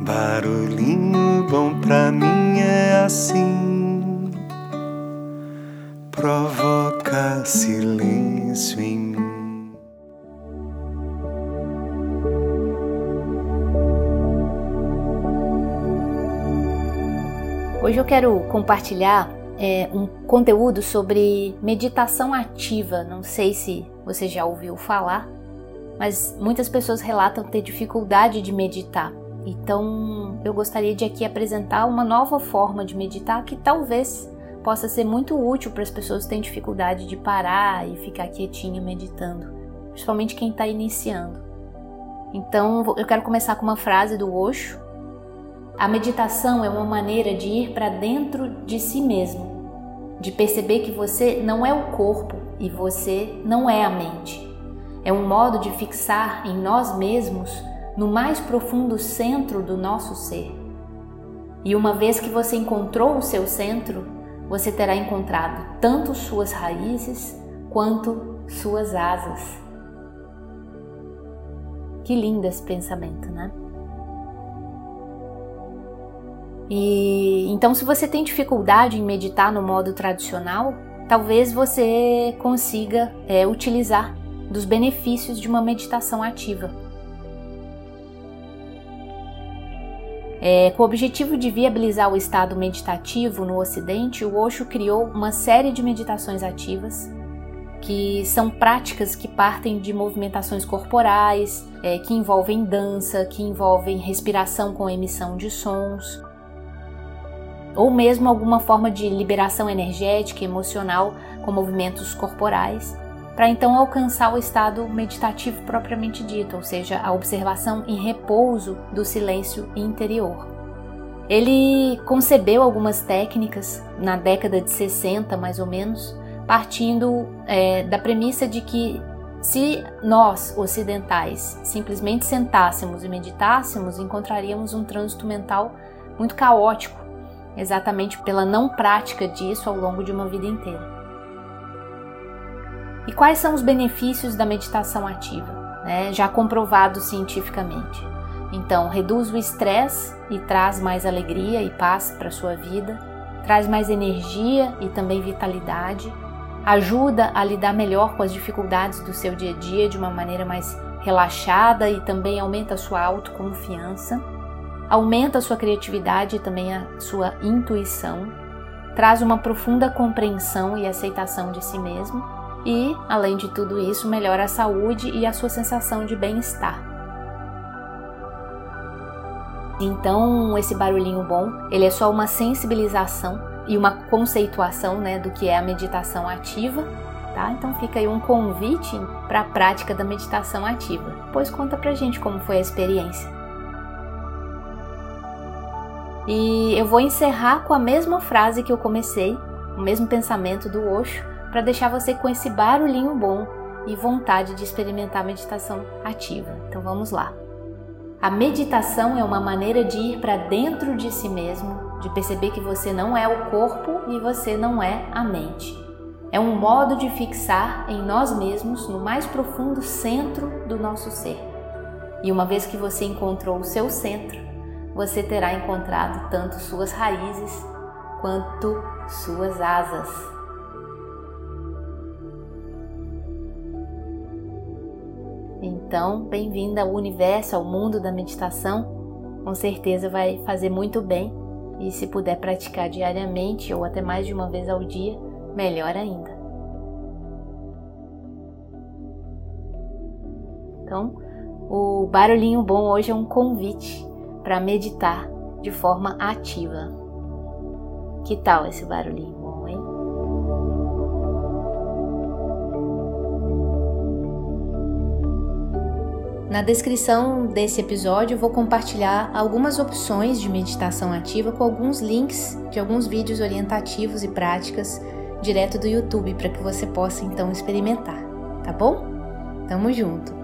Barulhinho bom pra mim é assim, provoca silêncio em mim. Hoje eu quero compartilhar é, um conteúdo sobre meditação ativa. Não sei se você já ouviu falar, mas muitas pessoas relatam ter dificuldade de meditar. Então, eu gostaria de aqui apresentar uma nova forma de meditar que talvez possa ser muito útil para as pessoas que têm dificuldade de parar e ficar quietinho meditando, principalmente quem está iniciando. Então, eu quero começar com uma frase do Osho. A meditação é uma maneira de ir para dentro de si mesmo, de perceber que você não é o corpo e você não é a mente. É um modo de fixar em nós mesmos no mais profundo centro do nosso ser. E uma vez que você encontrou o seu centro, você terá encontrado tanto suas raízes quanto suas asas. Que lindo esse pensamento, né? E então, se você tem dificuldade em meditar no modo tradicional, talvez você consiga é, utilizar dos benefícios de uma meditação ativa. É, com o objetivo de viabilizar o estado meditativo no Ocidente, o Osho criou uma série de meditações ativas, que são práticas que partem de movimentações corporais, é, que envolvem dança, que envolvem respiração com emissão de sons, ou mesmo alguma forma de liberação energética e emocional com movimentos corporais, para então alcançar o estado meditativo propriamente dito, ou seja, a observação em repouso do silêncio interior. Ele concebeu algumas técnicas na década de 60, mais ou menos, partindo é, da premissa de que se nós, ocidentais, simplesmente sentássemos e meditássemos, encontraríamos um trânsito mental muito caótico, exatamente pela não prática disso ao longo de uma vida inteira. E quais são os benefícios da meditação ativa, né, já comprovado cientificamente? Então, reduz o estresse e traz mais alegria e paz para sua vida, traz mais energia e também vitalidade, ajuda a lidar melhor com as dificuldades do seu dia a dia de uma maneira mais relaxada e também aumenta a sua autoconfiança, aumenta a sua criatividade e também a sua intuição, traz uma profunda compreensão e aceitação de si mesmo e, além de tudo isso, melhora a saúde e a sua sensação de bem-estar. Então, esse barulhinho bom, ele é só uma sensibilização e uma conceituação, né, do que é a meditação ativa, tá? Então fica aí um convite para a prática da meditação ativa. Pois conta pra gente como foi a experiência. E eu vou encerrar com a mesma frase que eu comecei, o mesmo pensamento do Osho, para deixar você com esse barulhinho bom e vontade de experimentar a meditação ativa. Então vamos lá. A meditação é uma maneira de ir para dentro de si mesmo, de perceber que você não é o corpo e você não é a mente. É um modo de fixar em nós mesmos, no mais profundo centro do nosso ser. E uma vez que você encontrou o seu centro, você terá encontrado tanto suas raízes quanto suas asas. Então, bem-vinda ao universo, ao mundo da meditação. Com certeza vai fazer muito bem e se puder praticar diariamente ou até mais de uma vez ao dia, melhor ainda. Então, o barulhinho bom hoje é um convite para meditar de forma ativa. Que tal esse barulhinho? Na descrição desse episódio eu vou compartilhar algumas opções de meditação ativa com alguns links de alguns vídeos orientativos e práticas direto do YouTube para que você possa então experimentar, tá bom? Tamo junto!